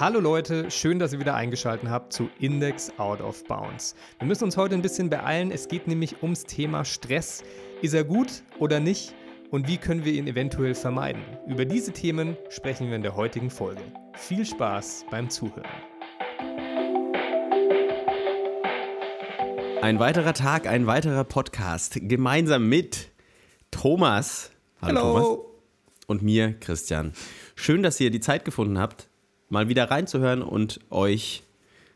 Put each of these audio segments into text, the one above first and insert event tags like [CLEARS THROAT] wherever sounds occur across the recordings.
Hallo Leute, schön, dass ihr wieder eingeschaltet habt zu Index Out of Bounds. Wir müssen uns heute ein bisschen beeilen. Es geht nämlich ums Thema Stress. Ist er gut oder nicht? Und wie können wir ihn eventuell vermeiden? Über diese Themen sprechen wir in der heutigen Folge. Viel Spaß beim Zuhören. Ein weiterer Tag, ein weiterer Podcast. Gemeinsam mit Thomas. Hallo. Thomas. Und mir, Christian. Schön, dass ihr die Zeit gefunden habt, mal wieder reinzuhören und euch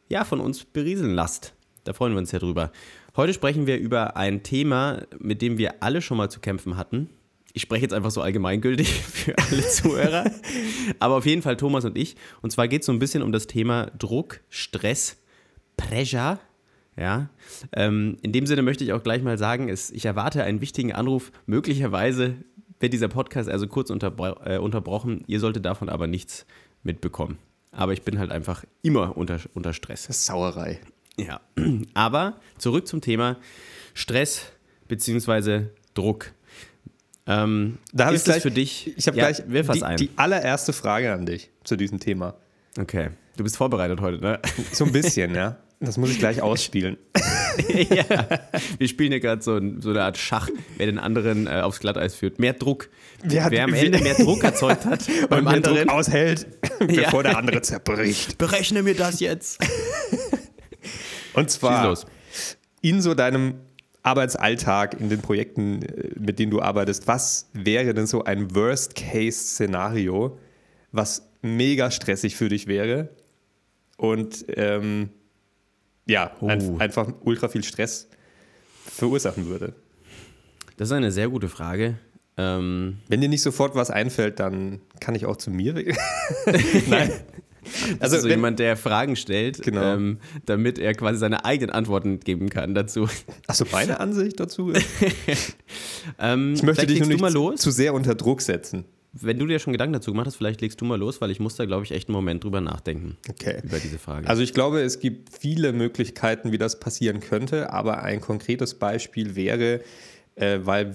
ja von uns berieseln lasst. Da freuen wir uns ja drüber. Heute sprechen wir über ein Thema, mit dem wir alle schon mal zu kämpfen hatten. Ich spreche jetzt einfach so allgemeingültig [LAUGHS] für alle Zuhörer, aber auf jeden Fall Thomas und ich. Und zwar geht es so ein bisschen um das Thema Druck, Stress, Pressure. Ja, ähm, in dem Sinne möchte ich auch gleich mal sagen, es, ich erwarte einen wichtigen Anruf. Möglicherweise wird dieser Podcast also kurz unterbro äh, unterbrochen. Ihr solltet davon aber nichts mitbekommen. Aber ich bin halt einfach immer unter, unter Stress. Das ist Sauerei. Ja, [CLEARS THROAT] aber zurück zum Thema Stress bzw. Druck. Ähm, Da habe ist ich gleich für dich. Ich habe Ja, gleich wirf die, ein. die allererste Frage an dich zu diesem Thema. Okay, du bist vorbereitet heute, ne? So ein bisschen, [LAUGHS] ja. Das muss ich gleich ausspielen. [LAUGHS] [LAUGHS] ja. Wir spielen hier gerade so, so eine Art Schach, wer den anderen äh, aufs Glatteis führt. Mehr Druck. Wer hat- wer am Ende mehr Druck erzeugt hat [LAUGHS] beim Weil anderen. Druck aushält, [LAUGHS] bevor der andere zerbricht. Berechne mir das jetzt. Und zwar in so deinem Arbeitsalltag, in den Projekten, äh, mit denen du arbeitest, was wäre denn so ein Worst-Case-Szenario, was mega stressig für dich wäre und ähm, ja, ein, Oh. einfach ultra viel Stress verursachen würde? Das ist eine sehr gute Frage. Ähm, Wenn dir nicht sofort was einfällt, dann kann ich auch zu mir. [LAUGHS] Nein. also [LAUGHS] Also, so wenn, jemand, der Fragen stellt, Genau. ähm, damit er quasi seine eigenen Antworten geben kann dazu. achso, meine [LAUGHS] Ansicht dazu? Ähm, Ich möchte dich nur nicht zu sehr unter Druck setzen. Wenn du dir schon Gedanken dazu gemacht hast, vielleicht legst du mal los, weil ich muss da, glaube ich, echt einen Moment drüber nachdenken. Okay. Über diese Frage. Also ich glaube, es gibt viele Möglichkeiten, wie das passieren könnte, aber ein konkretes Beispiel wäre, äh, weil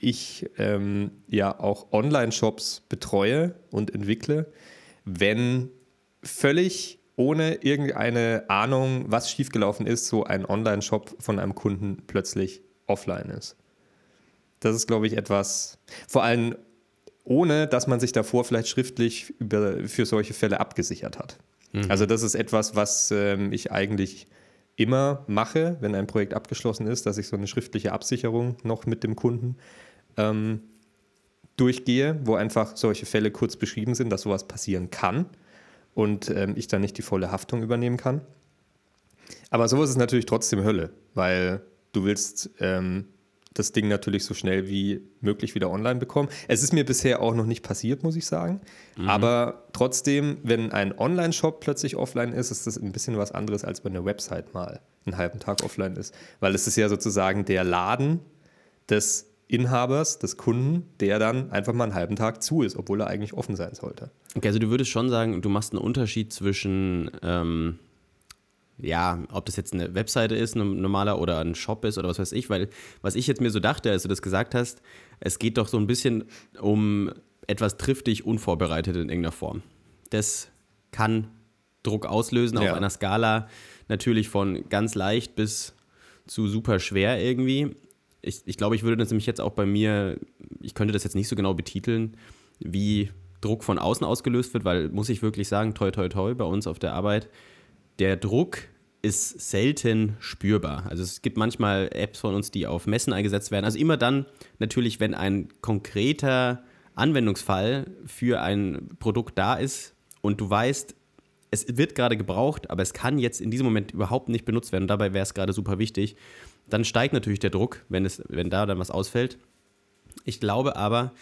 ich ähm, ja auch Online-Shops betreue und entwickle, wenn völlig ohne irgendeine Ahnung, was schiefgelaufen ist, so ein Online-Shop von einem Kunden plötzlich offline ist. Das ist, glaube ich, etwas, vor allem ohne, dass man sich davor vielleicht schriftlich über, für solche Fälle abgesichert hat. Also das ist etwas, was ähm, ich eigentlich immer mache, wenn ein Projekt abgeschlossen ist, dass ich so eine schriftliche Absicherung noch mit dem Kunden ähm, durchgehe, wo einfach solche Fälle kurz beschrieben sind, dass sowas passieren kann und ähm, ich dann nicht die volle Haftung übernehmen kann. Aber sowas ist natürlich trotzdem Hölle, weil du willst ähm, das Ding natürlich so schnell wie möglich wieder online bekommen. Es ist mir bisher auch noch nicht passiert, muss ich sagen. Aber trotzdem, wenn ein Online-Shop plötzlich offline ist, ist das ein bisschen was anderes, als wenn eine Website mal einen halben Tag offline ist. Weil es ist ja sozusagen der Laden des Inhabers, des Kunden, der dann einfach mal einen halben Tag zu ist, obwohl er eigentlich offen sein sollte. Okay, also du würdest schon sagen, du machst einen Unterschied zwischen, ähm, ja, ob das jetzt eine Webseite ist, ein normaler oder ein Shop ist oder was weiß ich, weil was ich jetzt mir so dachte, als du das gesagt hast, es geht doch so ein bisschen um etwas trifft dich unvorbereitet in irgendeiner Form. Das kann Druck auslösen Ja. auf einer Skala natürlich von ganz leicht bis zu super schwer irgendwie. Ich, ich glaube, ich würde das nämlich jetzt auch bei mir, ich könnte das jetzt nicht so genau betiteln, wie Druck von außen ausgelöst wird, weil, muss ich wirklich sagen, toi, toi, toi, bei uns auf der Arbeit, der Druck ist selten spürbar. Also es gibt manchmal Apps von uns, die auf Messen eingesetzt werden. Also immer dann natürlich, wenn ein konkreter Anwendungsfall für ein Produkt da ist und du weißt, es wird gerade gebraucht, aber es kann jetzt in diesem Moment überhaupt nicht benutzt werden. Und dabei wäre es gerade super wichtig. Dann steigt natürlich der Druck, wenn, es, wenn da dann was ausfällt. Ich glaube aber,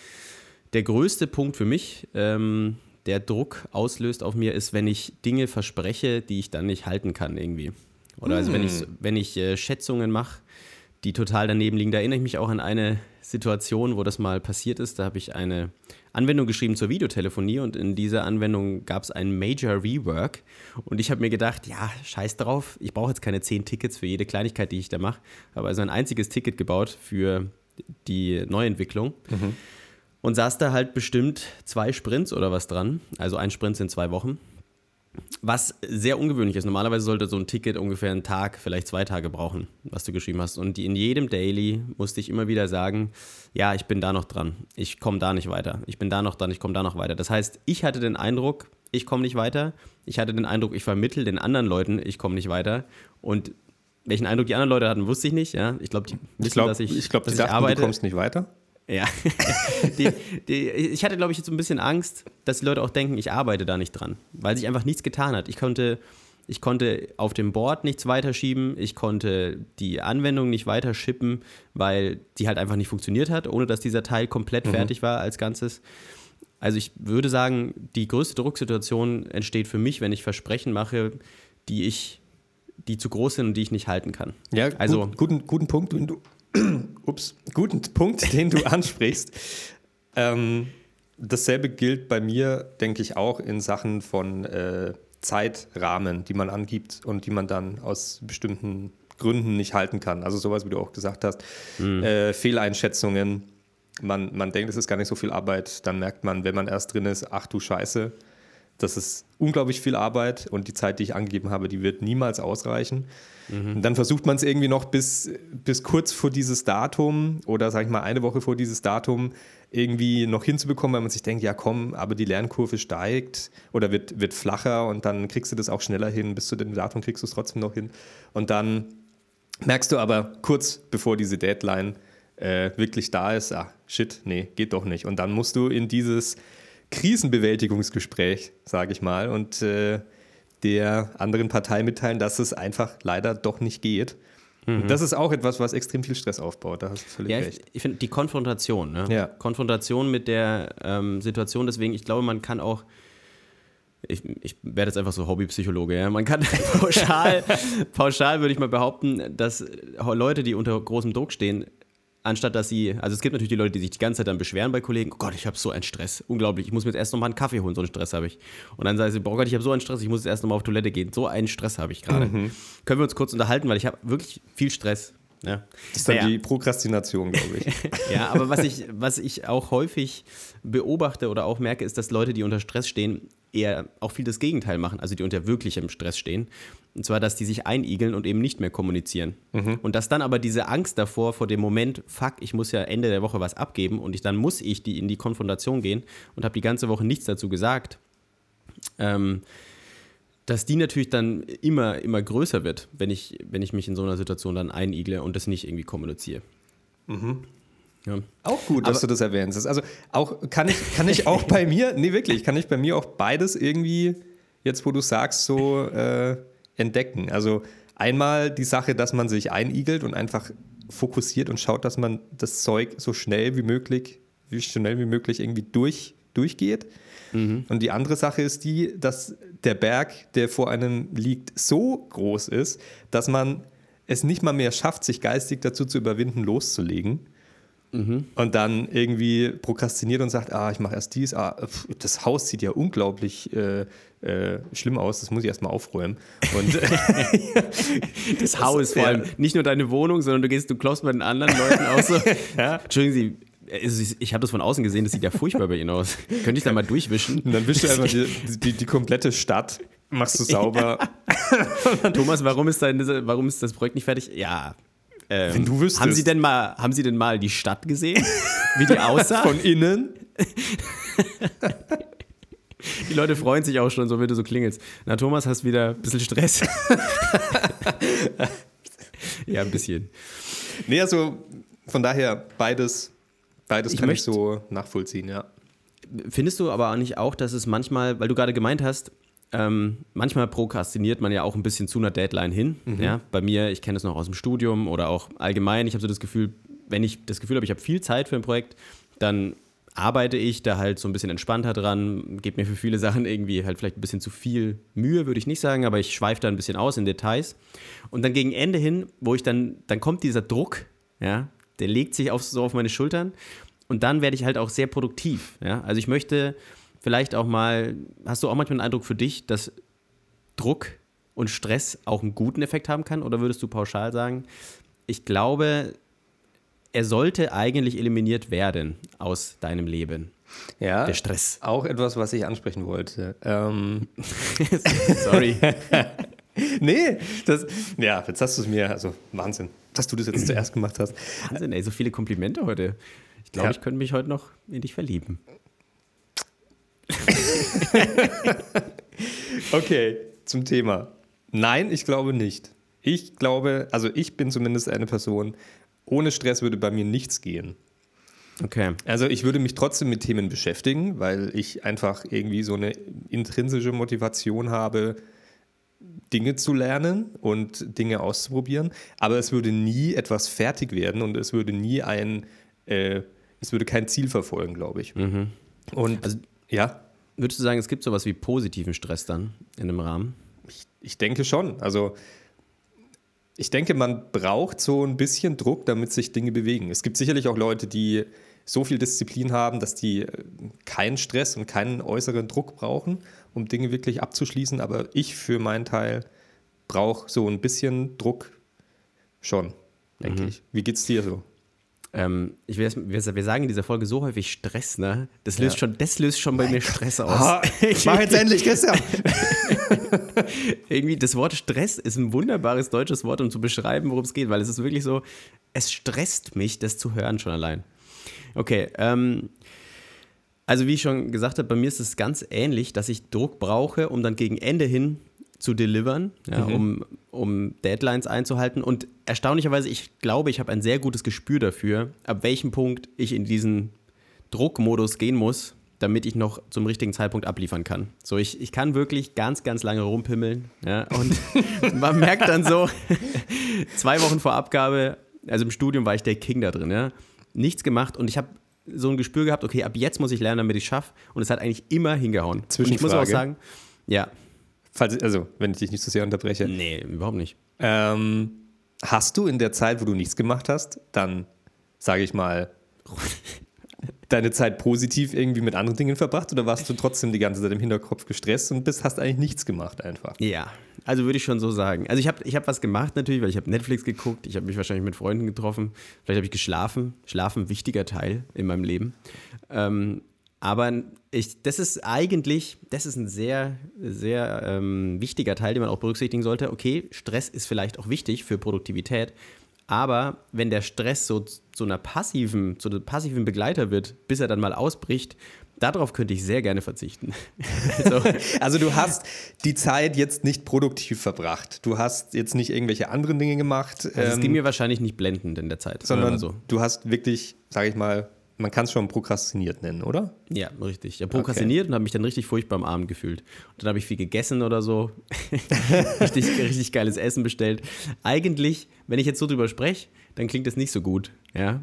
der größte Punkt für mich, ähm, der Druck auslöst auf mir, ist, wenn ich Dinge verspreche, die ich dann nicht halten kann irgendwie. Oder also wenn ich, wenn ich äh, Schätzungen mache, die total daneben liegen. Da erinnere ich mich auch an eine Situation, wo das mal passiert ist. Da habe ich eine Anwendung geschrieben zur Videotelefonie und in dieser Anwendung gab es einen Major Rework. Und ich habe mir gedacht, ja, scheiß drauf, ich brauche jetzt keine zehn Tickets für jede Kleinigkeit, die ich da mache. Habe also ein einziges Ticket gebaut für die Neuentwicklung. Und saß da halt bestimmt zwei Sprints oder was dran. Also ein Sprint sind zwei Wochen. Was sehr ungewöhnlich ist. Normalerweise sollte so ein Ticket ungefähr einen Tag, vielleicht zwei Tage brauchen, was du geschrieben hast. Und in jedem Daily musste ich immer wieder sagen, ja, ich bin da noch dran. Ich komme da nicht weiter. Ich bin da noch dran. Ich komme da noch weiter. Das heißt, ich hatte den Eindruck, ich komme nicht weiter. Ich hatte den Eindruck, ich vermittel den anderen Leuten, ich komme nicht weiter. Und welchen Eindruck die anderen Leute hatten, wusste ich nicht. Ja, ich glaube, die wissen, ich glaub, dass ich, ich, glaub, dass ich dachten, arbeite. Du kommst nicht weiter. Ja. [LAUGHS] die, die, ich hatte, glaube ich, jetzt so ein bisschen Angst, dass die Leute auch denken, ich arbeite da nicht dran, weil sich einfach nichts getan hat. Ich konnte, ich konnte auf dem Board nichts weiterschieben, ich konnte die Anwendung nicht weiter schippen, weil die halt einfach nicht funktioniert hat, ohne dass dieser Teil komplett mhm. fertig war als Ganzes. Also ich würde sagen, die größte Drucksituation entsteht für mich, wenn ich Versprechen mache, die ich, die zu groß sind und die ich nicht halten kann. Ja, also gut, guten, guten Punkt, den du, [CLEARS THROAT] ups, guten Punkt, den du [LAUGHS] ansprichst. ähm, dasselbe gilt bei mir, denke ich, auch in Sachen von äh, Zeitrahmen, die man angibt und die man dann aus bestimmten Gründen nicht halten kann. Also sowas, wie du auch gesagt hast, mhm. äh, Fehleinschätzungen man, man denkt, es ist gar nicht so viel Arbeit, dann merkt man, wenn man erst drin ist, ach du Scheiße, das ist unglaublich viel Arbeit und die Zeit, die ich angegeben habe, die wird niemals ausreichen. Mhm. Dann versucht man es irgendwie noch bis, bis kurz vor dieses Datum oder sag ich mal eine Woche vor dieses Datum irgendwie noch hinzubekommen, weil man sich denkt, ja komm, aber die Lernkurve steigt oder wird, wird flacher und dann kriegst du das auch schneller hin, bis zu dem Datum kriegst du es trotzdem noch hin. Und dann merkst du aber kurz bevor diese Deadline äh, wirklich da ist, ah, shit, nee, geht doch nicht. Und dann musst du in dieses Krisenbewältigungsgespräch, sage ich mal, und äh, der anderen Partei mitteilen, dass es einfach leider doch nicht geht. Mhm. Das ist auch etwas, was extrem viel Stress aufbaut. Da hast du völlig ja, recht. Ich, ich finde die Konfrontation, ne? ja. Konfrontation mit der ähm, Situation, deswegen, ich glaube, man kann auch ich, ich werde jetzt einfach so Hobbypsychologe. Ja. Man kann [LAUGHS] pauschal, pauschal würde ich mal behaupten, dass Leute, die unter großem Druck stehen, anstatt dass sie, also es gibt natürlich die Leute, die sich die ganze Zeit dann beschweren bei Kollegen, oh Gott, ich habe so einen Stress, unglaublich, ich muss mir jetzt erst nochmal einen Kaffee holen, so einen Stress habe ich. Und dann sagen sie, oh Gott, ich habe so einen Stress, ich muss jetzt erst nochmal auf Toilette gehen, so einen Stress habe ich gerade. Mhm. Können wir uns kurz unterhalten, weil ich habe wirklich viel Stress. Ja. Das ist dann naja. die Prokrastination, glaube ich. [LAUGHS] ja, aber was ich, was ich auch häufig beobachte oder auch merke, ist, dass Leute, die unter Stress stehen, eher auch viel das Gegenteil machen, also die unter wirklichem Stress stehen. Und zwar, dass die sich einigeln und eben nicht mehr kommunizieren. Mhm. Und dass dann aber diese Angst davor, vor dem Moment, fuck, ich muss ja Ende der Woche was abgeben und ich, dann muss ich die in die Konfrontation gehen und habe die ganze Woche nichts dazu gesagt. Ähm, dass die natürlich dann immer, immer größer wird, wenn ich, wenn ich mich in so einer Situation dann einigle und das nicht irgendwie kommuniziere. Mhm. Ja. Auch gut, dass Aber, du das erwähnst. Also auch kann ich, kann ich auch [LAUGHS] bei mir, nee, wirklich, kann ich bei mir auch beides irgendwie, jetzt wo du sagst, so äh, entdecken. Also einmal die Sache, dass man sich einigelt und einfach fokussiert und schaut, dass man das Zeug so schnell wie möglich, wie schnell wie möglich irgendwie durch, durchgeht. Mhm. Und die andere Sache ist die, dass der Berg, der vor einem liegt, so groß ist, dass man es nicht mal mehr schafft, sich geistig dazu zu überwinden, loszulegen. Mhm. Und dann irgendwie prokrastiniert und sagt, ah, ich mache erst dies, ah, das Haus sieht ja unglaublich äh, äh, schlimm aus, das muss ich erstmal aufräumen. Und [LAUGHS] das Haus vor allem, nicht nur deine Wohnung, sondern du gehst, du klopfst bei den anderen Leuten auch so. [LAUGHS] ja. Entschuldigen Sie, ich habe das von außen gesehen, das sieht ja furchtbar bei Ihnen aus. Könnte ich da mal durchwischen? Und dann wischst du einfach die, [LAUGHS] die, die komplette Stadt, machst du sauber. Ja. Thomas, warum ist, dein, warum ist das Projekt nicht fertig? Ja. Ähm, Wenn du wüsstest. Haben Sie, denn mal, haben Sie denn mal die Stadt gesehen? [LAUGHS] Wie die aussah? Von innen? [LAUGHS] Die Leute freuen sich auch schon, so wie du so klingelst. Na, Thomas, hast wieder ein bisschen Stress. [LAUGHS] ja, ein bisschen. Nee, also von daher beides Beides ich kann ich so nachvollziehen, ja. Findest du aber nicht auch, dass es manchmal, weil du gerade gemeint hast, ähm, manchmal prokrastiniert man ja auch ein bisschen zu einer Deadline hin. Mhm. Ja? Bei mir, ich kenne es noch aus dem Studium oder auch allgemein, ich habe so das Gefühl, wenn ich das Gefühl habe, ich habe viel Zeit für ein Projekt, dann arbeite ich da halt so ein bisschen entspannter dran, gebe mir für viele [LAUGHS] Sachen irgendwie halt vielleicht ein bisschen zu viel Mühe, würde ich nicht sagen, aber ich schweife da ein bisschen aus in Details. Und dann gegen Ende hin, wo ich dann, dann kommt dieser Druck, ja, der legt sich auf, so auf meine Schultern und dann werde ich halt auch sehr produktiv. Ja? Also ich möchte vielleicht auch mal, hast du auch manchmal einen Eindruck für dich, dass Druck und Stress auch einen guten Effekt haben kann? Oder würdest du pauschal sagen, ich glaube, er sollte eigentlich eliminiert werden aus deinem Leben? Ja, Der Stress. auch etwas, was ich ansprechen wollte. Ähm, [LAUGHS] Sorry. [LAUGHS] nee, das, ja, jetzt hast du es mir, also Wahnsinn, dass du das jetzt zuerst gemacht hast. Wahnsinn, ey, so viele Komplimente heute. Ich glaube, Ja. ich könnte mich heute noch in dich verlieben. [LAUGHS] Okay, zum Thema. Nein, ich glaube nicht. Ich glaube, also ich bin zumindest eine Person, ohne Stress würde bei mir nichts gehen. Okay. Also ich würde mich trotzdem mit Themen beschäftigen, weil ich einfach irgendwie so eine intrinsische Motivation habe, Dinge zu lernen und Dinge auszuprobieren. Aber es würde nie etwas fertig werden und es würde nie ein, äh, es würde kein Ziel verfolgen, glaube ich. Und Also- ja, Würdest du sagen, es gibt sowas wie positiven Stress dann in einem Rahmen? ich, ich denke schon. Also ich denke, man braucht so ein bisschen Druck, damit sich Dinge bewegen. Es gibt sicherlich auch Leute, die so viel Disziplin haben, dass die äh, keinen Stress und keinen äußeren Druck brauchen, um Dinge wirklich abzuschließen. Aber ich für meinen Teil brauche so ein bisschen Druck schon, denke ich. Wie geht's dir so? Ähm, ich weiß, wir, sagen in dieser Folge so häufig Stress, ne? Das löst, Ja. schon, das löst schon bei mir Stress aus. Ah, mach jetzt endlich, Christian! [LAUGHS] Irgendwie, das Wort Stress ist ein wunderbares deutsches Wort, um zu beschreiben, worum es geht, weil es ist wirklich so, es stresst mich, das zu hören schon allein. Okay, ähm, also wie ich schon gesagt habe, bei mir ist es ganz ähnlich, dass ich Druck brauche, um dann gegen Ende hin zu delivern, ja, um, um Deadlines einzuhalten. Und erstaunlicherweise, ich glaube, ich habe ein sehr gutes Gespür dafür, ab welchem Punkt ich in diesen Druckmodus gehen muss, damit ich noch zum richtigen Zeitpunkt abliefern kann. So, ich, ich kann wirklich ganz, ganz lange rumpimmeln. Ja, und [LAUGHS] man merkt dann so, [LAUGHS] zwei Wochen vor Abgabe, also im Studium war ich der King da drin, ja, nichts gemacht und ich habe so ein Gespür gehabt, okay, ab jetzt muss ich lernen, damit ich schaffe. Und es hat eigentlich immer hingehauen. Und ich muss auch Zwischenfrage. sagen, ja, Falls, also, wenn ich dich nicht zu sehr unterbreche. nee, überhaupt nicht. Ähm, hast du in der Zeit, wo du nichts gemacht hast, dann, sage ich mal, [LAUGHS] deine Zeit positiv irgendwie mit anderen Dingen verbracht oder warst du trotzdem die ganze Zeit im Hinterkopf gestresst und bist, hast eigentlich nichts gemacht einfach? Ja, also würde ich schon so sagen. Also ich habe ich hab was gemacht natürlich, weil ich habe Netflix geguckt, ich habe mich wahrscheinlich mit Freunden getroffen, vielleicht habe ich geschlafen. Schlafen, wichtiger Teil in meinem Leben. Ähm, aber ich, das ist eigentlich, das ist ein sehr, sehr ähm, wichtiger Teil, den man auch berücksichtigen sollte. Okay, Stress ist vielleicht auch wichtig für Produktivität, aber wenn der Stress so zu einer passiven, zu einem passiven Begleiter wird, bis er dann mal ausbricht, darauf könnte ich sehr gerne verzichten. [LAUGHS] also, Also du hast die Zeit jetzt nicht produktiv verbracht. Du hast jetzt nicht irgendwelche anderen Dinge gemacht, Also es ähm, ging mir wahrscheinlich nicht blendend in der Zeit. sondern so. du hast wirklich, sage ich mal, man kann es schon prokrastiniert nennen, oder? Ja, richtig. Ich habe prokrastiniert und habe mich dann richtig furchtbar am Abend gefühlt. Und dann habe ich viel gegessen oder so. [LAUGHS] richtig, richtig geiles Essen bestellt. Eigentlich, wenn ich jetzt so drüber spreche, dann klingt das nicht so gut. Ja.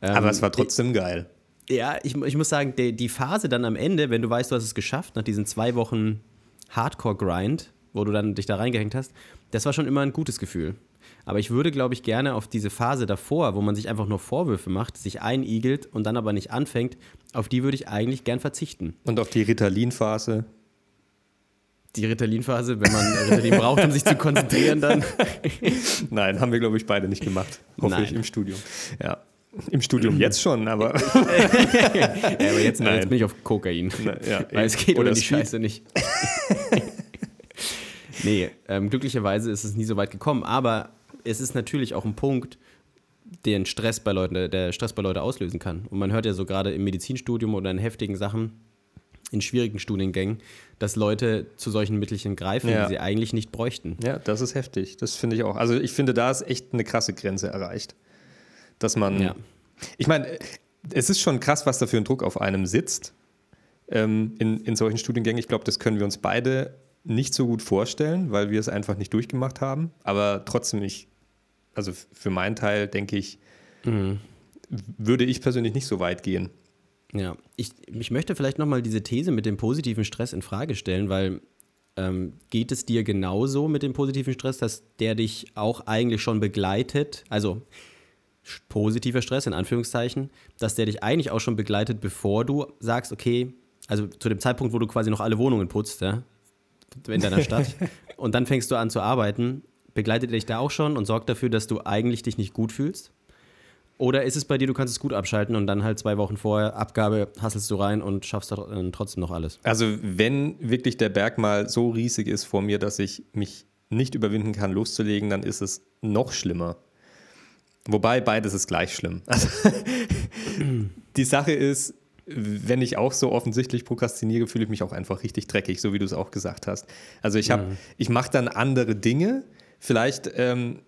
Ähm, Aber es war trotzdem geil. Ja, ich, ich muss sagen, die, die Phase dann am Ende, wenn du weißt, du hast es geschafft, nach diesen zwei Wochen Hardcore-Grind, wo du dann dich da reingehängt hast, das war schon immer ein gutes Gefühl. Aber ich würde, glaube ich, gerne auf diese Phase davor, wo man sich einfach nur Vorwürfe macht, sich einigelt und dann aber nicht anfängt, auf die würde ich eigentlich gern verzichten. Und auf die Ritalin-Phase. Die Ritalin-Phase, wenn man Ritalin braucht, um sich zu konzentrieren, dann. [LAUGHS] Nein, haben wir, glaube ich, beide nicht gemacht. Hoffe Nein. ich, im Studium. Ja. Im Studium jetzt schon, aber. [LAUGHS] Ja, aber jetzt, Nein. jetzt bin ich auf Kokain. Na, ja, [LAUGHS] Weil es geht Oder oder die Speed. Scheiße nicht. nee, ähm, glücklicherweise ist es nie so weit gekommen, aber es ist natürlich auch ein Punkt, den Stress bei Leuten, der Stress bei Leuten auslösen kann. Und man hört ja so gerade im Medizinstudium oder in heftigen Sachen, in schwierigen Studiengängen, dass Leute zu solchen Mittelchen greifen, Ja. die sie eigentlich nicht bräuchten. Ja, das ist heftig. Das finde ich auch. Also ich finde, da ist echt eine krasse Grenze erreicht. Dass man. Ja. Ich meine, es ist schon krass, was da für ein Druck auf einem sitzt ähm, in, in solchen Studiengängen. Ich glaube, das können wir uns beide nicht so gut vorstellen, weil wir es einfach nicht durchgemacht haben. Aber trotzdem, ich, also für meinen Teil denke ich, würde ich persönlich nicht so weit gehen. Ja, ich, ich möchte vielleicht nochmal diese These mit dem positiven Stress in Frage stellen, weil ähm, geht es dir genauso mit dem positiven Stress, dass der dich auch eigentlich schon begleitet, also positiver Stress in Anführungszeichen, dass der dich eigentlich auch schon begleitet, bevor du sagst, okay, also zu dem Zeitpunkt, wo du quasi noch alle Wohnungen putzt, ja, in deiner [LAUGHS] Stadt, und dann fängst du an zu arbeiten, begleitet er dich da auch schon und sorgt dafür, dass du eigentlich dich nicht gut fühlst? Oder ist es bei dir, du kannst es gut abschalten und dann halt zwei Wochen vorher Abgabe hasselst du rein und schaffst dann trotzdem noch alles? Also wenn wirklich der Berg mal so riesig ist vor mir, dass ich mich nicht überwinden kann, loszulegen, dann ist es noch schlimmer. Wobei beides ist gleich schlimm. [LAUGHS] Also, die Sache ist, wenn ich auch so offensichtlich prokrastiniere, fühle ich mich auch einfach richtig dreckig, so wie du es auch gesagt hast. Also ich habe, mhm. ich mache dann andere Dinge, vielleicht ähm,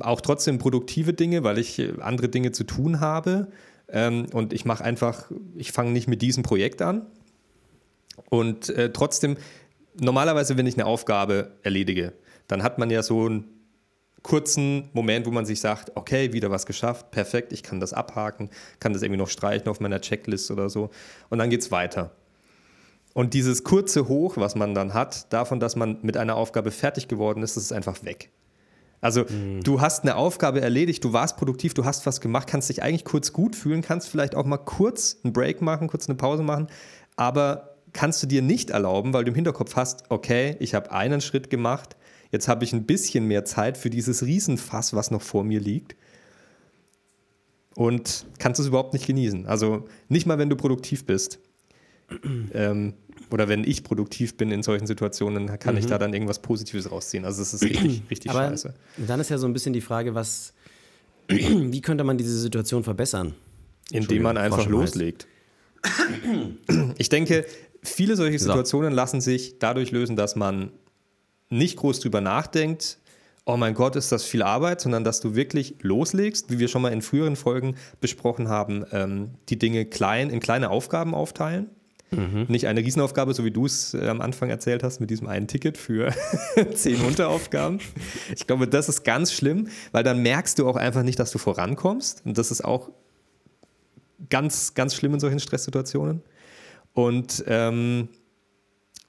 auch trotzdem produktive Dinge, weil ich andere Dinge zu tun habe. Ähm, und ich mache einfach, ich fange nicht mit diesem Projekt an. Und äh, trotzdem, normalerweise, wenn ich eine Aufgabe erledige, dann hat man ja so ein kurzen Moment, wo man sich sagt, okay, wieder was geschafft, perfekt, ich kann das abhaken, kann das irgendwie noch streichen auf meiner Checklist oder so. Und dann geht es weiter. Und dieses kurze Hoch, was man dann hat, davon, dass man mit einer Aufgabe fertig geworden ist, das ist einfach weg. Also mhm. du hast eine Aufgabe erledigt, du warst produktiv, du hast was gemacht, kannst dich eigentlich kurz gut fühlen, kannst vielleicht auch mal kurz einen Break machen, kurz eine Pause machen, aber kannst du dir nicht erlauben, weil du im Hinterkopf hast, okay, ich habe einen Schritt gemacht, Jetzt habe ich ein bisschen mehr Zeit für dieses Riesenfass, was noch vor mir liegt. Und kannst es überhaupt nicht genießen. Also nicht mal, wenn du produktiv bist. [CLEARS THROAT] ähm, oder wenn ich produktiv bin in solchen Situationen, kann mhm. ich da dann irgendwas Positives rausziehen. Also es ist richtig, [CLEARS THROAT] richtig Aber scheiße. Dann ist ja so ein bisschen die Frage, was, wie könnte man diese Situation verbessern? Indem man einfach loslegt. Ich denke, viele solche Situationen lassen sich dadurch lösen, dass man nicht groß drüber nachdenkt, oh mein Gott, ist das viel Arbeit, sondern dass du wirklich loslegst, wie wir schon mal in früheren Folgen besprochen haben, ähm, die Dinge klein in kleine Aufgaben aufteilen. Mhm. Nicht eine Riesenaufgabe, so wie du es äh, am Anfang erzählt hast, mit diesem einen Ticket für [LAUGHS] zehn Unteraufgaben. Ich glaube, das ist ganz schlimm, weil dann merkst du auch einfach nicht, dass du vorankommst. Und das ist auch ganz, ganz schlimm in solchen Stresssituationen. Und ähm,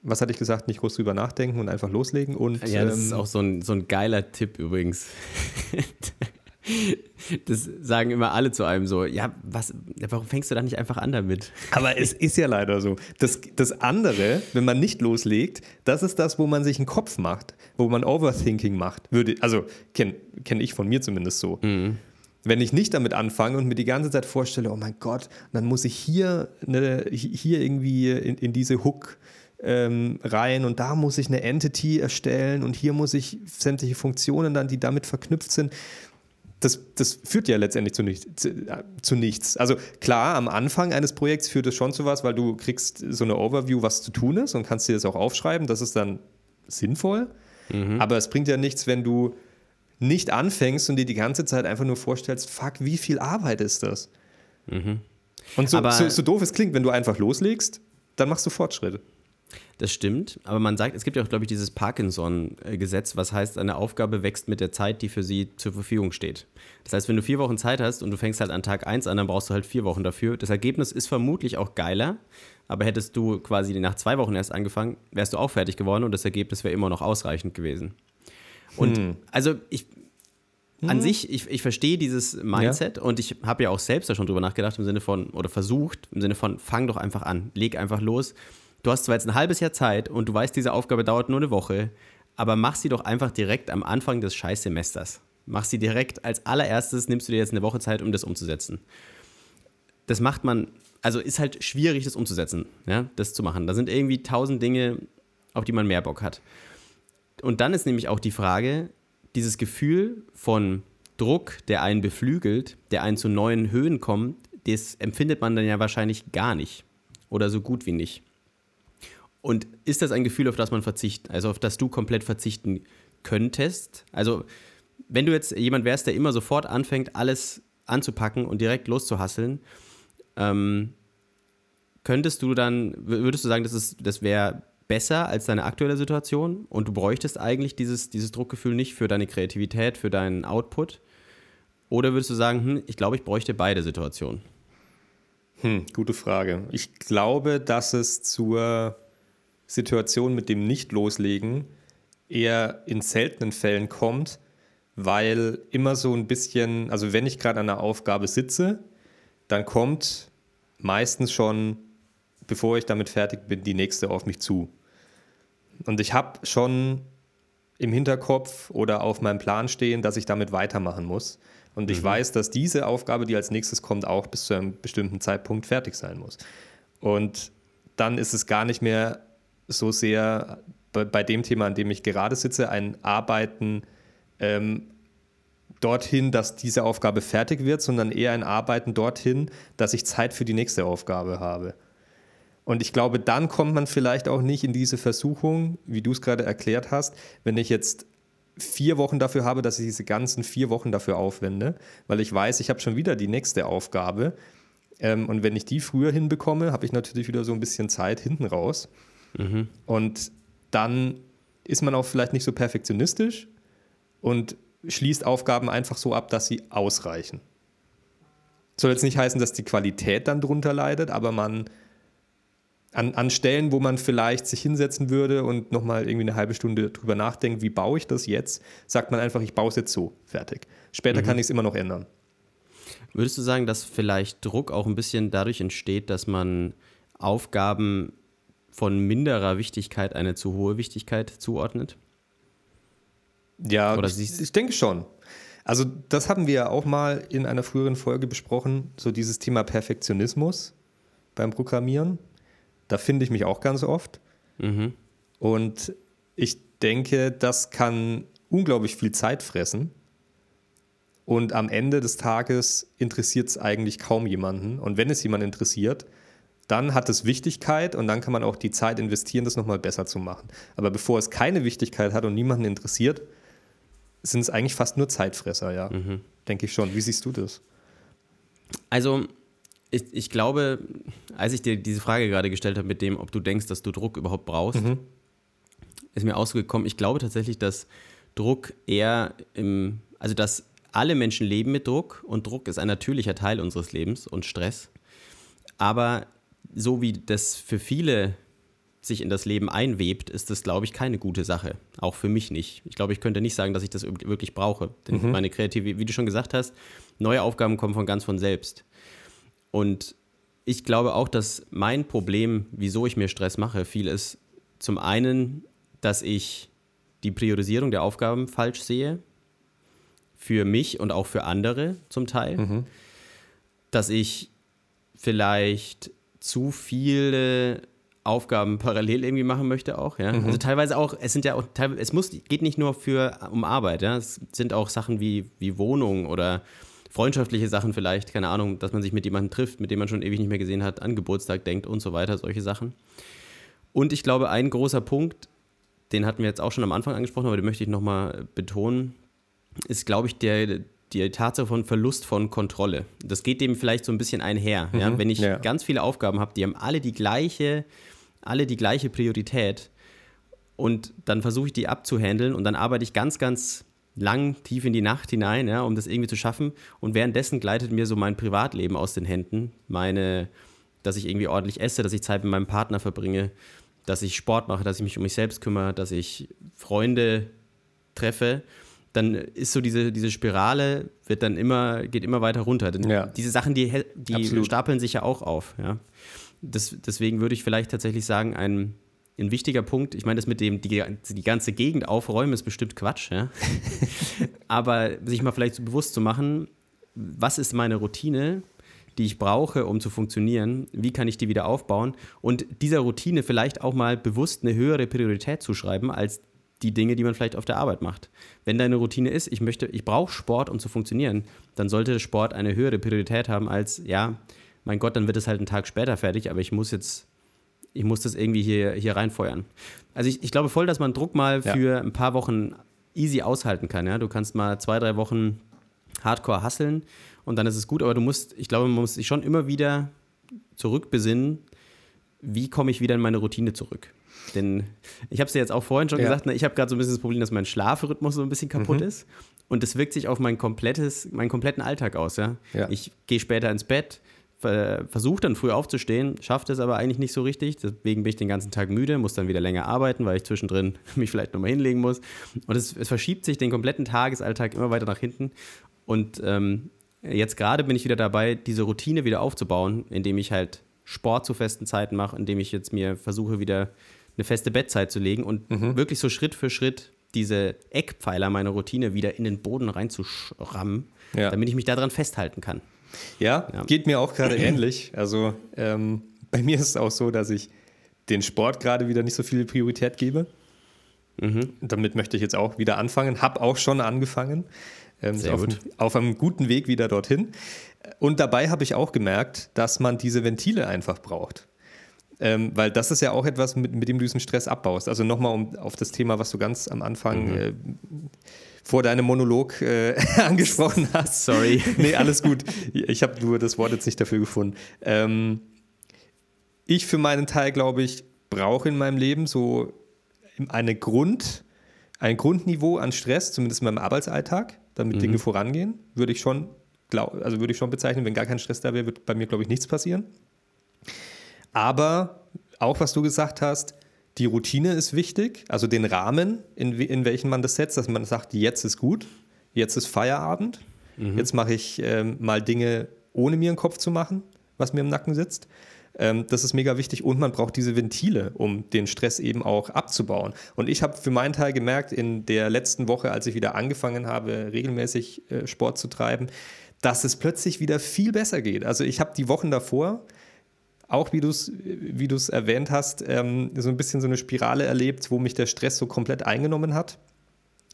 was hatte ich gesagt, nicht groß drüber nachdenken und einfach loslegen. Und, ja, das ähm, ist auch so ein, so ein geiler Tipp übrigens. [LAUGHS] das sagen immer alle zu einem so, ja, was, warum fängst du da nicht einfach an damit? Aber es [LAUGHS] ist ja leider so. Das, das andere, wenn man nicht loslegt, das ist das, wo man sich einen Kopf macht, wo man Overthinking macht. Würde, also kenne kenn ich von mir zumindest so. Mhm. Wenn ich nicht damit anfange und mir die ganze Zeit vorstelle, oh mein Gott, dann muss ich hier, ne, hier irgendwie in, in diese Hook ähm, rein und da muss ich eine Entity erstellen und hier muss ich sämtliche Funktionen dann, die damit verknüpft sind. Das, das führt ja letztendlich zu, nicht, zu, äh, zu, nichts. Also klar, am Anfang eines Projekts führt es schon zu was, weil du kriegst so eine Overview, was zu tun ist und kannst dir das auch aufschreiben. Das ist dann sinnvoll. Mhm. Aber es bringt ja nichts, wenn du nicht anfängst und dir die ganze Zeit einfach nur vorstellst, fuck, wie viel Arbeit ist das? Mhm. Und so, so, so doof es klingt, wenn du einfach loslegst, dann machst du Fortschritte. Das stimmt, aber man sagt, es gibt ja auch, glaube ich, dieses Parkinson-Gesetz, was heißt, eine Aufgabe wächst mit der Zeit, die für sie zur Verfügung steht. Das heißt, wenn du vier Wochen Zeit hast und du fängst halt an Tag 1 an, dann brauchst du halt vier Wochen dafür. Das Ergebnis ist vermutlich auch geiler, aber hättest du quasi nach zwei Wochen erst angefangen, wärst du auch fertig geworden und das Ergebnis wäre immer noch ausreichend gewesen. Und hm. also ich, an hm. sich, ich, ich verstehe dieses Mindset ja. und ich habe ja auch selbst da schon drüber nachgedacht im Sinne von, oder versucht, im Sinne von, fang doch einfach an, leg einfach los du hast zwar jetzt ein halbes Jahr Zeit und du weißt, diese Aufgabe dauert nur eine Woche, aber mach sie doch einfach direkt am Anfang des Scheißsemesters. Mach sie direkt als allererstes, nimmst du dir jetzt eine Woche Zeit, um das umzusetzen. Das macht man, also ist halt schwierig, das umzusetzen, ja, das zu machen. Da sind irgendwie tausend Dinge, auf die man mehr Bock hat. Und dann ist nämlich auch die Frage, dieses Gefühl von Druck, der einen beflügelt, der einen zu neuen Höhen kommt, das empfindet man dann ja wahrscheinlich gar nicht. Oder so gut wie nicht. Und ist das ein Gefühl, auf das man verzichten, also auf das du komplett verzichten könntest? Also, wenn du jetzt jemand wärst, der immer sofort anfängt, alles anzupacken und direkt loszuhasseln, ähm, könntest du dann, würdest du sagen, das, das wäre besser als deine aktuelle Situation und du bräuchtest eigentlich dieses, dieses Druckgefühl nicht für deine Kreativität, für deinen Output? Oder würdest du sagen, hm, ich glaube, ich bräuchte beide Situationen? Hm, gute Frage. Ich glaube, dass es zur Situation mit dem Nicht-Loslegen eher in seltenen Fällen kommt, weil immer so ein bisschen, also wenn ich gerade an einer Aufgabe sitze, dann kommt meistens schon, bevor ich damit fertig bin, die nächste auf mich zu. Und ich habe schon im Hinterkopf oder auf meinem Plan stehen, dass ich damit weitermachen muss, Und ich mhm. weiß, dass diese Aufgabe, die als nächstes kommt, auch bis zu einem bestimmten Zeitpunkt fertig sein muss. Und dann ist es gar nicht mehr so sehr bei, bei dem Thema, an dem ich gerade sitze, ein Arbeiten ähm, dorthin, dass diese Aufgabe fertig wird, sondern eher ein Arbeiten dorthin, dass ich Zeit für die nächste Aufgabe habe. Und ich glaube, dann kommt man vielleicht auch nicht in diese Versuchung, wie du es gerade erklärt hast, wenn ich jetzt vier Wochen dafür habe, dass ich diese ganzen vier Wochen dafür aufwende, weil ich weiß, ich habe schon wieder die nächste Aufgabe. Ähm, und wenn ich die früher hinbekomme, habe ich natürlich wieder so ein bisschen Zeit hinten raus. Mhm. Und dann ist man auch vielleicht nicht so perfektionistisch und schließt Aufgaben einfach so ab, dass sie ausreichen. Soll jetzt nicht heißen, dass die Qualität dann drunter leidet, aber man an, an Stellen, wo man vielleicht sich hinsetzen würde und nochmal irgendwie eine halbe Stunde drüber nachdenkt, wie baue ich das jetzt, sagt man einfach, ich baue es jetzt so, fertig. Später mhm. kann ich es immer noch ändern. Würdest du sagen, dass vielleicht Druck auch ein bisschen dadurch entsteht, dass man Aufgaben von minderer Wichtigkeit eine zu hohe Wichtigkeit zuordnet? Ja, Oder ich, ich denke schon. Also das haben wir ja auch mal in einer früheren Folge besprochen, so dieses Thema Perfektionismus beim Programmieren. Da finde ich mich auch ganz oft. Mhm. Und ich denke, das kann unglaublich viel Zeit fressen. Und am Ende des Tages interessiert es eigentlich kaum jemanden. Und wenn es jemanden interessiert, dann hat es Wichtigkeit und dann kann man auch die Zeit investieren, das nochmal besser zu machen. Aber bevor es keine Wichtigkeit hat und niemanden interessiert, sind es eigentlich fast nur Zeitfresser, ja. Mhm. Denke ich schon. Wie siehst du das? Also, ich, ich, glaube, als ich dir diese Frage gerade gestellt habe, mit dem, ob du denkst, dass du Druck überhaupt brauchst, mhm. ist mir ausgekommen, ich glaube tatsächlich, dass Druck eher im, also dass alle Menschen leben mit Druck und Druck ist ein natürlicher Teil unseres Lebens und Stress. Aber so wie das für viele sich in das Leben einwebt, ist das, glaube ich, keine gute Sache. Auch für mich nicht. Ich glaube, ich könnte nicht sagen, dass ich das wirklich brauche. Denn mhm. meine Kreativität, wie du schon gesagt hast, neue Aufgaben kommen von ganz von selbst. Und ich glaube auch, dass mein Problem, wieso ich mir Stress mache, viel ist zum einen, dass ich die Priorisierung der Aufgaben falsch sehe. Für mich und auch für andere zum Teil. Mhm. Dass ich vielleicht zu viele Aufgaben parallel irgendwie machen möchte auch, ja. Mhm. Also teilweise auch, es sind ja auch, es muss, geht nicht nur für um Arbeit, ja. Es sind auch Sachen wie, wie Wohnung oder freundschaftliche Sachen vielleicht, keine Ahnung, dass man sich mit jemandem trifft, mit dem man schon ewig nicht mehr gesehen hat, an Geburtstag denkt und so weiter, solche Sachen. Und ich glaube, ein großer Punkt, den hatten wir jetzt auch schon am Anfang angesprochen, aber den möchte ich nochmal betonen, ist, glaube ich, der, die Tatsache von Verlust von Kontrolle. Das geht dem vielleicht so ein bisschen einher. Mhm, ja? Wenn ich ja. ganz viele Aufgaben habe, die haben alle die gleiche alle die gleiche Priorität und dann versuche ich die abzuhandeln und dann arbeite ich ganz, ganz lang tief in die Nacht hinein, ja, um das irgendwie zu schaffen. Und währenddessen gleitet mir so mein Privatleben aus den Händen. Meine, dass ich irgendwie ordentlich esse, dass ich Zeit mit meinem Partner verbringe, dass ich Sport mache, dass ich mich um mich selbst kümmere, dass ich Freunde treffe. Dann ist so diese, diese Spirale, wird dann immer, geht immer weiter runter. Denn ja. diese Sachen, die, die stapeln sich ja auch auf. Ja das, deswegen würde ich vielleicht tatsächlich sagen, ein, ein wichtiger Punkt, ich meine, das mit dem, die, die ganze Gegend aufräumen, ist bestimmt Quatsch, ja. [LAUGHS] Aber sich mal vielleicht so bewusst zu machen, was ist meine Routine, die ich brauche, um zu funktionieren, wie kann ich die wieder aufbauen und dieser Routine vielleicht auch mal bewusst eine höhere Priorität zuschreiben als die Dinge, die man vielleicht auf der Arbeit macht. Wenn deine Routine ist, ich möchte, ich brauche Sport, um zu funktionieren, dann sollte Sport eine höhere Priorität haben als, ja, mein Gott, dann wird es halt einen Tag später fertig, aber ich muss jetzt, ich muss das irgendwie hier, hier reinfeuern. Also ich, ich glaube voll, dass man Druck mal für ja. ein paar Wochen easy aushalten kann. Ja? Du kannst mal zwei, drei Wochen hardcore hasseln und dann ist es gut, aber du musst, ich glaube, man muss sich schon immer wieder zurückbesinnen, wie komme ich wieder in meine Routine zurück. Denn ich habe es ja jetzt auch vorhin schon ja. gesagt, ne, ich habe gerade so ein bisschen das Problem, dass mein Schlafrhythmus so ein bisschen kaputt mhm. ist. Und das wirkt sich auf mein komplettes, meinen kompletten Alltag aus. Ja? ja. Ich gehe später ins Bett, versucht dann früh aufzustehen, schafft es aber eigentlich nicht so richtig. Deswegen bin ich den ganzen Tag müde, muss dann wieder länger arbeiten, weil ich zwischendrin [LAUGHS] mich vielleicht nochmal hinlegen muss. Und es, es, verschiebt sich den kompletten Tagesalltag immer weiter nach hinten. Und ähm, jetzt gerade bin ich wieder dabei, diese Routine wieder aufzubauen, indem ich halt Sport zu festen Zeiten mache, indem ich jetzt mir versuche, wieder eine feste Bettzeit zu legen und mhm. wirklich so Schritt für Schritt diese Eckpfeiler meiner Routine wieder in den Boden reinzuschrammen, ja. damit ich mich daran festhalten kann. Ja, ja. geht mir auch gerade ähnlich. Also ähm, bei mir ist es auch so, dass ich den Sport gerade wieder nicht so viel Priorität gebe. Mhm. Damit möchte ich jetzt auch wieder anfangen. Hab auch schon angefangen. Ähm, Sehr auf, gut. auf einem guten Weg wieder dorthin. Und dabei habe ich auch gemerkt, dass man diese Ventile einfach braucht. Ähm, weil das ist ja auch etwas, mit, mit dem du diesen Stress abbaust. Also nochmal um auf das Thema, was du ganz am Anfang mhm. äh, vor deinem Monolog äh, [LAUGHS] angesprochen hast. Sorry. [LAUGHS] nee, alles gut. Ich habe nur das Wort jetzt nicht dafür gefunden. Ähm, ich für meinen Teil, glaube ich, brauche in meinem Leben so eine Grund, ein Grundniveau an Stress, zumindest in meinem Arbeitsalltag, damit mhm. Dinge vorangehen, würde ich schon glaub, also würde ich schon bezeichnen, wenn gar kein Stress da wäre, wird bei mir, glaube ich, nichts passieren. Aber auch was du gesagt hast, die Routine ist wichtig, also den Rahmen, in, in welchen man das setzt, dass man sagt, jetzt ist gut, jetzt ist Feierabend, mhm. jetzt mache ich ähm, mal Dinge, ohne mir einen Kopf zu machen, was mir im Nacken sitzt. Ähm, das ist mega wichtig und man braucht diese Ventile, um den Stress eben auch abzubauen. Und ich habe für meinen Teil gemerkt, in der letzten Woche, als ich wieder angefangen habe, regelmäßig äh, Sport zu treiben, dass es plötzlich wieder viel besser geht. Also ich habe die Wochen davor auch wie du es wie erwähnt hast, ähm, so ein bisschen so eine Spirale erlebt, wo mich der Stress so komplett eingenommen hat.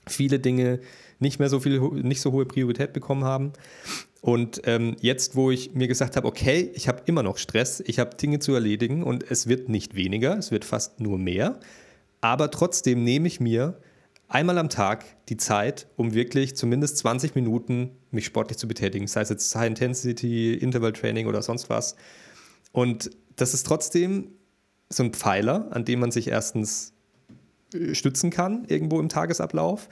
Viele Dinge nicht mehr so viel, nicht so hohe Priorität bekommen haben. Und ähm, jetzt, wo ich mir gesagt habe, okay, ich habe immer noch Stress, ich habe Dinge zu erledigen und es wird nicht weniger, es wird fast nur mehr. Aber trotzdem nehme ich mir einmal am Tag die Zeit, um wirklich zumindest 20 Minuten mich sportlich zu betätigen, sei es jetzt High Intensity, Interval Training oder sonst was. Und das ist trotzdem so ein Pfeiler, an dem man sich erstens äh, stützen kann, irgendwo im Tagesablauf.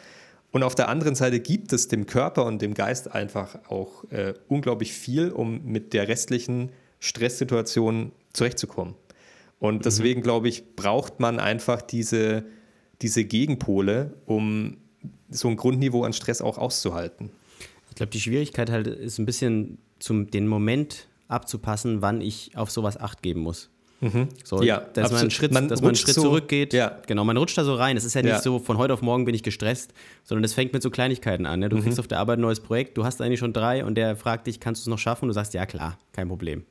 Und auf der anderen Seite gibt es dem Körper und dem Geist einfach auch äh, unglaublich viel, um mit der restlichen Stresssituation zurechtzukommen. Und mhm. deswegen, mhm. glaube ich, braucht man einfach diese diese Gegenpole, um so ein Grundniveau an Stress auch auszuhalten. Ich glaube, die Schwierigkeit halt ist ein bisschen zum den Moment abzupassen, wann ich auf sowas Acht geben muss. Mhm. So, ja, dass man einen Schritt, man dass man einen Schritt so, zurückgeht. Ja. Genau, man rutscht da so rein. Es ist ja nicht ja. so, von heute auf morgen bin ich gestresst, sondern es fängt mit so Kleinigkeiten an. Ne? Du mhm. kriegst auf der Arbeit ein neues Projekt, du hast eigentlich schon drei und der fragt dich, kannst du es noch schaffen? Und du sagst, ja klar, kein Problem.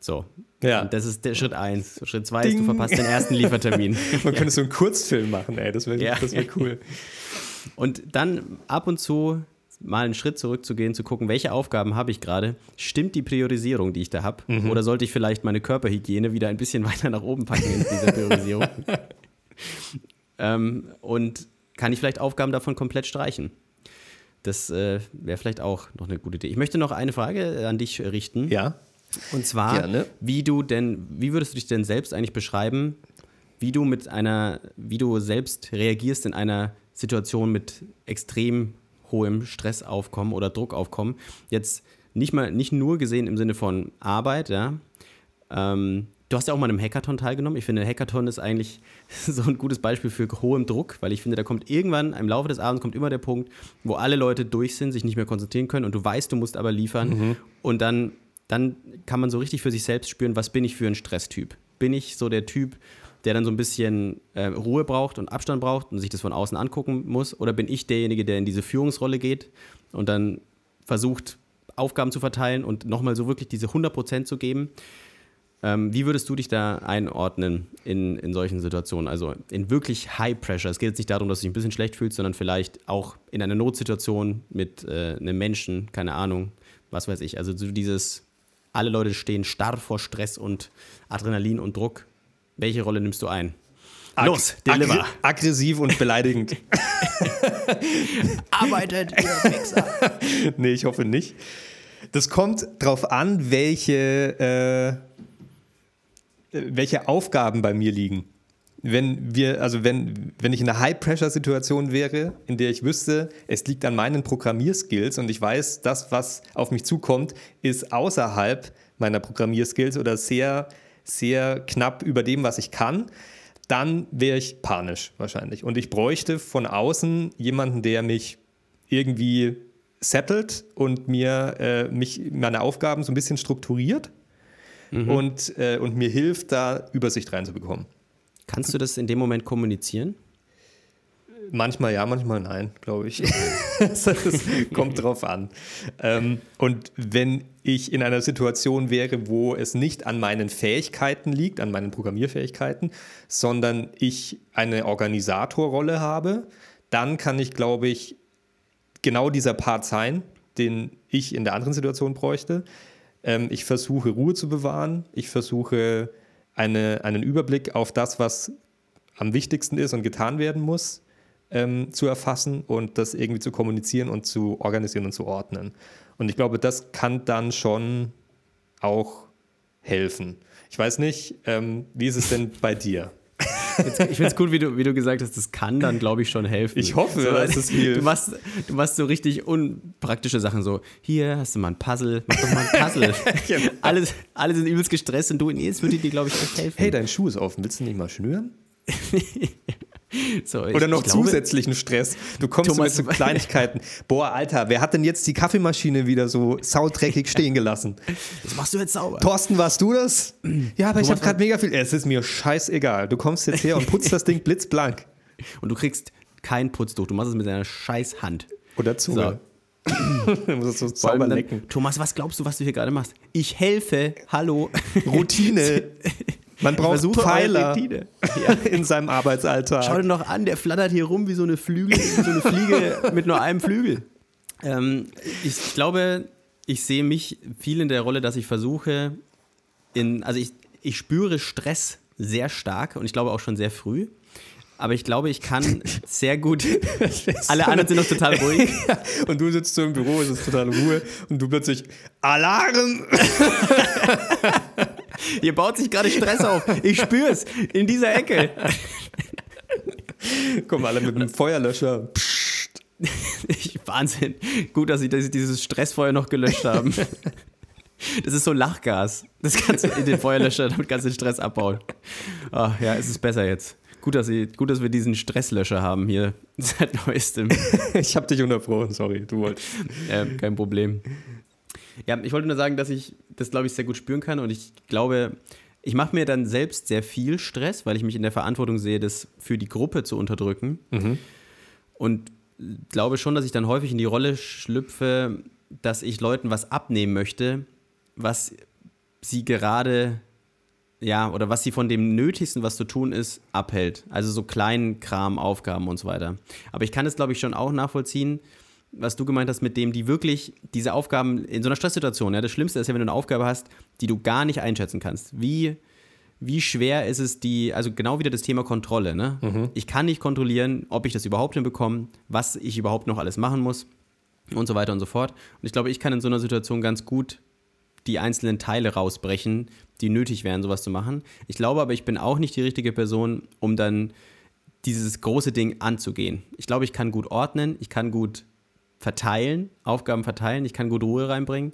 So. Ja. Und das ist der Schritt eins. [LAUGHS] Schritt zwei ist, du verpasst den ersten Liefertermin. [LAUGHS] Man ja. könnte so einen Kurzfilm machen, ey. Das wäre ja. wär cool. Und dann ab und zu mal einen Schritt zurückzugehen, zu gucken, welche Aufgaben habe ich gerade? Stimmt die Priorisierung, die ich da habe? Mhm. Oder sollte ich vielleicht meine Körperhygiene wieder ein bisschen [LAUGHS] weiter nach oben packen in dieser Priorisierung? [LAUGHS] ähm, und kann ich vielleicht Aufgaben davon komplett streichen? Das äh, wäre vielleicht auch noch eine gute Idee. Ich möchte noch eine Frage an dich richten. Ja. Und zwar, Gerne. wie du denn, wie würdest du dich denn selbst eigentlich beschreiben, wie du mit einer, wie du selbst reagierst in einer Situation mit extrem hohem Stressaufkommen oder Druckaufkommen? Jetzt nicht mal, nicht nur gesehen im Sinne von Arbeit, ja. Ähm, du hast ja auch mal an einem Hackathon teilgenommen. Ich finde, Hackathon ist eigentlich [LAUGHS] so ein gutes Beispiel für hohem Druck, weil ich finde, da kommt irgendwann im Laufe des Abends kommt immer der Punkt, wo alle Leute durch sind, sich nicht mehr konzentrieren können und du weißt, du musst aber liefern mhm. und dann dann kann man so richtig für sich selbst spüren, was bin ich für ein Stresstyp. Bin ich so der Typ, der dann so ein bisschen äh, Ruhe braucht und Abstand braucht und sich das von außen angucken muss? Oder bin ich derjenige, der in diese Führungsrolle geht und dann versucht, Aufgaben zu verteilen und nochmal so wirklich diese 100% zu geben? Ähm, wie würdest du dich da einordnen in, in solchen Situationen? Also in wirklich High Pressure. Es geht jetzt nicht darum, dass du dich ein bisschen schlecht fühlst, sondern vielleicht auch in einer Notsituation mit äh, einem Menschen, keine Ahnung, was weiß ich. Also so dieses alle Leute stehen starr vor Stress und Adrenalin und Druck. Welche Rolle nimmst du ein? Los, deliver. Aggr aggressiv und beleidigend. [LAUGHS] Arbeitet, ihr [LAUGHS] Wichser. nee, ich hoffe nicht. Das kommt drauf an, welche, äh, welche Aufgaben bei mir liegen wenn wir, also wenn, wenn ich in einer High-Pressure-Situation wäre, in der ich wüsste, es liegt an meinen Programmierskills und ich weiß, das, was auf mich zukommt, ist außerhalb meiner Programmierskills oder sehr, sehr knapp über dem, was ich kann, dann wäre ich panisch wahrscheinlich. Und ich bräuchte von außen jemanden, der mich irgendwie settelt und mir äh, mich, meine Aufgaben so ein bisschen strukturiert mhm. und, äh, und mir hilft, da Übersicht reinzubekommen. Kannst du das in dem Moment kommunizieren? Manchmal ja, manchmal nein, glaube ich. [LAUGHS] das kommt drauf an. Ähm, und wenn ich in einer Situation wäre, wo es nicht an meinen Fähigkeiten liegt, an meinen Programmierfähigkeiten, sondern ich eine Organisatorrolle habe, dann kann ich, glaube ich, genau dieser Part sein, den ich in der anderen Situation bräuchte. Ähm, ich versuche Ruhe zu bewahren. Ich versuche eine, einen Überblick auf das, was am wichtigsten ist und getan werden muss, ähm, zu erfassen und das irgendwie zu kommunizieren und zu organisieren und zu ordnen. Und ich glaube, das kann dann schon auch helfen. Ich weiß nicht, ähm, wie ist es denn bei dir? Ich finde es gut, wie du, wie du gesagt hast, das kann dann, glaube ich, schon helfen. Ich hoffe, so, dass es hilft. Du machst, du machst so richtig unpraktische Sachen, so, hier hast du mal ein Puzzle, mach doch mal ein Puzzle. [LAUGHS] Genau. alle, alle sind übelst gestresst und du, nee, es würde dir, glaube ich, echt helfen. Hey, dein Schuh ist offen, willst du nicht mal schnüren? [LAUGHS] [LAUGHS] So, ich, Oder noch zusätzlichen Stress. Du kommst Thomas, mit so Kleinigkeiten. Boah, Alter, wer hat denn jetzt die Kaffeemaschine wieder so saudreckig stehen gelassen? Das machst du jetzt sauber. Thorsten, warst du das? Ja, aber Thomas, ich habe gerade mega viel. Es ist mir scheißegal. Du kommst jetzt her und putzt das Ding blitzblank. [LAUGHS] Und du kriegst kein Putztuch. Du machst es mit deiner scheiß Hand. Oder Zunge. So. [LAUGHS] du musst so sauber lecken. Thomas, was glaubst du, was du hier gerade machst? Ich helfe. Hallo. Routine. Man braucht Pfeiler [LAUGHS] ja. in seinem Arbeitsalltag. Schau dir noch an, der flattert hier rum wie so eine Flügel, so eine Fliege [LAUGHS] mit nur einem Flügel. Ähm, ich glaube, ich sehe mich viel in der Rolle, dass ich versuche, in, also ich, ich spüre Stress sehr stark und ich glaube auch schon sehr früh. Aber ich glaube, ich kann [LAUGHS] sehr gut. Alle anderen sind noch total ruhig. und du sitzt so im Büro, es ist total Ruhe und du plötzlich Alarm! [LAUGHS] Hier baut sich gerade Stress auf. Ich spüre es in dieser Ecke. [LAUGHS] Kommen alle mit einem Feuerlöscher. Ich, Wahnsinn. Gut, dass sie dieses Stressfeuer noch gelöscht haben. [LAUGHS] Das ist so Lachgas. Das kannst du in den Feuerlöscher, damit kannst du den Stress abbauen. Oh, ja, es ist besser jetzt. Gut dass, sie, gut, dass wir diesen Stresslöscher haben hier seit neuestem. ich habe dich unterbrochen, sorry, du wolltest. Ja, kein Problem. Ja, ich wollte nur sagen, dass ich das, glaube ich, sehr gut spüren kann und ich glaube, ich mache mir dann selbst sehr viel Stress, weil ich mich in der Verantwortung sehe, das für die Gruppe zu unterdrücken. Mhm. Und glaube schon, dass ich dann häufig in die Rolle schlüpfe, dass ich Leuten was abnehmen möchte, was sie gerade, ja, oder was sie von dem Nötigsten, was zu tun ist, abhält. Also so kleinen Kram, Aufgaben und so weiter. Aber ich kann es, glaube ich, schon auch nachvollziehen, was du gemeint hast mit dem, die wirklich diese Aufgaben in so einer Stresssituation, ja, das Schlimmste ist ja, wenn du eine Aufgabe hast, die du gar nicht einschätzen kannst. Wie, wie schwer ist es, die, also genau wieder das Thema Kontrolle, ne? Mhm. Ich kann nicht kontrollieren, ob ich das überhaupt hinbekomme, was ich überhaupt noch alles machen muss und so weiter und so fort. Und ich glaube, ich kann in so einer Situation ganz gut die einzelnen Teile rausbrechen, die nötig wären, sowas zu machen. Ich glaube aber, ich bin auch nicht die richtige Person, um dann dieses große Ding anzugehen. Ich glaube, ich kann gut ordnen, ich kann gut verteilen, Aufgaben verteilen. Ich kann gut Ruhe reinbringen.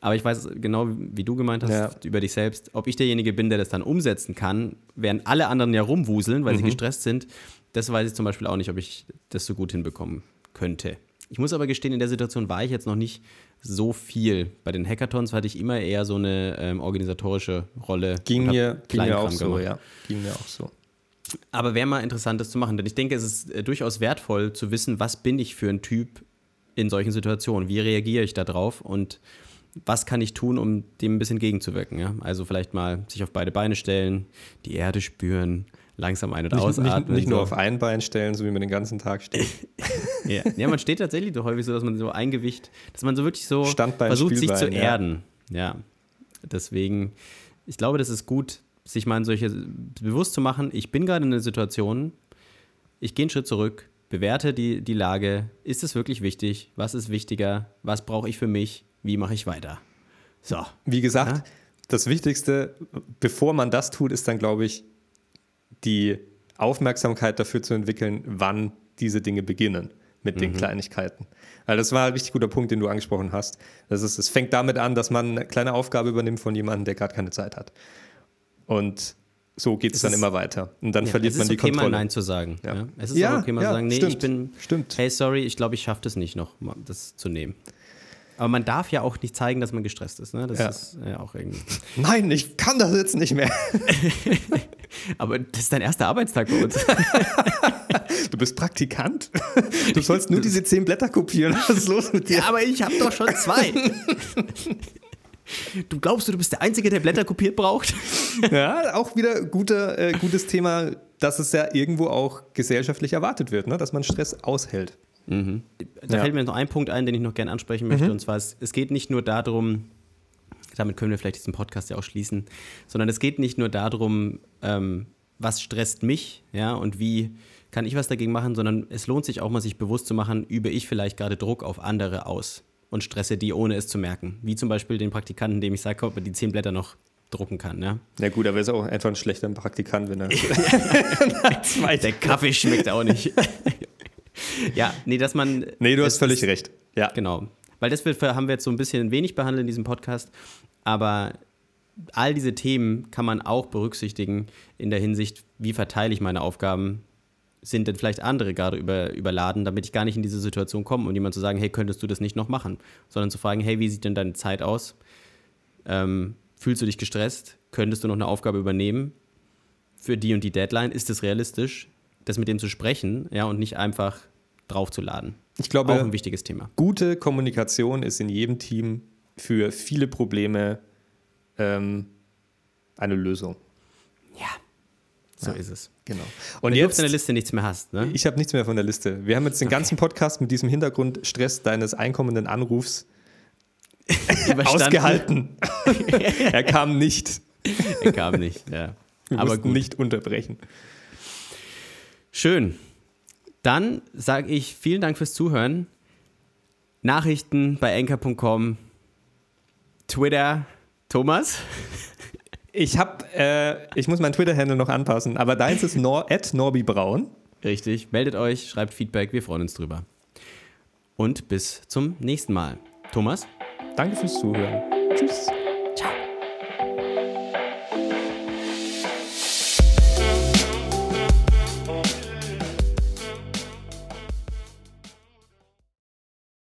Aber ich weiß genau, wie du gemeint hast, ja. über dich selbst, ob ich derjenige bin, der das dann umsetzen kann, während alle anderen ja rumwuseln, weil mhm. sie gestresst sind. Das weiß ich zum Beispiel auch nicht, ob ich das so gut hinbekommen könnte. Ich muss aber gestehen, in der Situation war ich jetzt noch nicht so viel. Bei den Hackathons hatte ich immer eher so eine ähm, organisatorische Rolle. Ging mir, ging mir auch so, ja. Ging mir auch so. Aber wäre mal interessant, das zu machen, denn ich denke, es ist äh, durchaus wertvoll zu wissen, was bin ich für ein Typ in solchen Situationen? Wie reagiere ich darauf und was kann ich tun, um dem ein bisschen gegenzuwirken? Ja? Also vielleicht mal sich auf beide Beine stellen, die Erde spüren, langsam ein- und nicht, ausatmen. Nicht, nicht so. nur auf ein Bein stellen, so wie man den ganzen Tag steht. [LAUGHS] ja. ja, man steht tatsächlich so häufig so, dass man so ein Gewicht, dass man so wirklich so Standbein, versucht, Spielbein, sich zu erden. Ja, deswegen, ich glaube, das ist gut, sich mal in solche bewusst zu machen, ich bin gerade in einer Situation, ich gehe einen Schritt zurück, bewerte die, die Lage. Ist es wirklich wichtig? Was ist wichtiger? Was brauche ich für mich? Wie mache ich weiter? So. Wie gesagt, ja? das Wichtigste, bevor man das tut, ist dann, glaube ich, die Aufmerksamkeit dafür zu entwickeln, wann diese Dinge beginnen mit mhm. den Kleinigkeiten. Also das war ein richtig guter Punkt, den du angesprochen hast. Das ist, es fängt damit an, dass man eine kleine Aufgabe übernimmt von jemandem, der gerade keine Zeit hat. Und so geht es dann immer weiter. Und dann ja, verliert man die okay, Kontrolle. Mal Nein zu sagen. Ja. ja. Es ist ja, okay, mal zu sagen, nee, stimmt, ich bin, stimmt. hey, sorry, ich glaube, ich schaffe das nicht noch, das zu nehmen. Aber man darf ja auch nicht zeigen, dass man gestresst ist. Ne? Das ja. ist ja auch irgendwie. [LAUGHS] Nein, ich kann das jetzt nicht mehr. [LAUGHS] Aber das ist dein erster Arbeitstag bei uns. [LAUGHS] Du bist Praktikant? Du sollst nur diese zehn Blätter kopieren. Was ist los mit dir? Ja, aber ich habe doch schon zwei. Du glaubst du, du bist der Einzige, der Blätter kopiert braucht? [LAUGHS] Ja, auch wieder guter, äh, gutes Thema, dass es ja irgendwo auch gesellschaftlich erwartet wird, ne? dass man Stress aushält. Mhm. Da Ja. fällt mir noch ein Punkt ein, den ich noch gerne ansprechen möchte. Mhm. Und zwar, es, es geht nicht nur darum, damit können wir vielleicht diesen Podcast ja auch schließen, sondern es geht nicht nur darum, ähm, was stresst mich, ja, und wie kann ich was dagegen machen, sondern es lohnt sich auch mal, sich bewusst zu machen, übe ich vielleicht gerade Druck auf andere aus und stresse die, ohne es zu merken. Wie zum Beispiel den Praktikanten, dem ich sage, ob er die zehn Blätter noch drucken kann, ja. Ja gut, aber er ist auch einfach ein schlechter Praktikant, wenn er [LAUGHS] [LAUGHS] Der Kaffee schmeckt auch nicht. [LAUGHS] ja, nee, dass man. Nee, du hast völlig ist- recht. Ja. Genau. Weil das wird- haben wir jetzt so ein bisschen wenig behandelt in diesem Podcast. Aber all diese Themen kann man auch berücksichtigen in der Hinsicht, wie verteile ich meine Aufgaben? Sind denn vielleicht andere gerade über, überladen, damit ich gar nicht in diese Situation komme und jemand zu sagen, hey, könntest du das nicht noch machen? Sondern zu fragen, hey, wie sieht denn deine Zeit aus? Ähm, fühlst du dich gestresst? Könntest du noch eine Aufgabe übernehmen? Für die und die Deadline? Ist es realistisch, das mit dem zu sprechen, ja, und nicht einfach draufzuladen? Ich Auch glaube, ein wichtiges Thema. gute Kommunikation ist in jedem Team für viele Probleme ähm, eine Lösung. Ja, so ist es. Genau. Und Wenn du auf jetzt, deiner Liste nichts mehr hast, ne? ich habe nichts mehr von der Liste. Wir haben jetzt den ganzen Podcast mit diesem Hintergrundstress deines einkommenden Anrufs ausgehalten. [LAUGHS] er kam nicht. Er kam nicht, ja. Wir Aber gut. nicht unterbrechen. Schön. Dann sage ich vielen Dank fürs Zuhören. Nachrichten bei enker.com, Twitter, Thomas. Ich habe, äh, ich muss meinen Twitter-Handle noch anpassen, aber deins ist nor [LAUGHS] @norbibraun. Richtig, meldet euch, schreibt Feedback, wir freuen uns drüber. Und bis zum nächsten Mal. Thomas? Danke fürs Zuhören. Tschüss.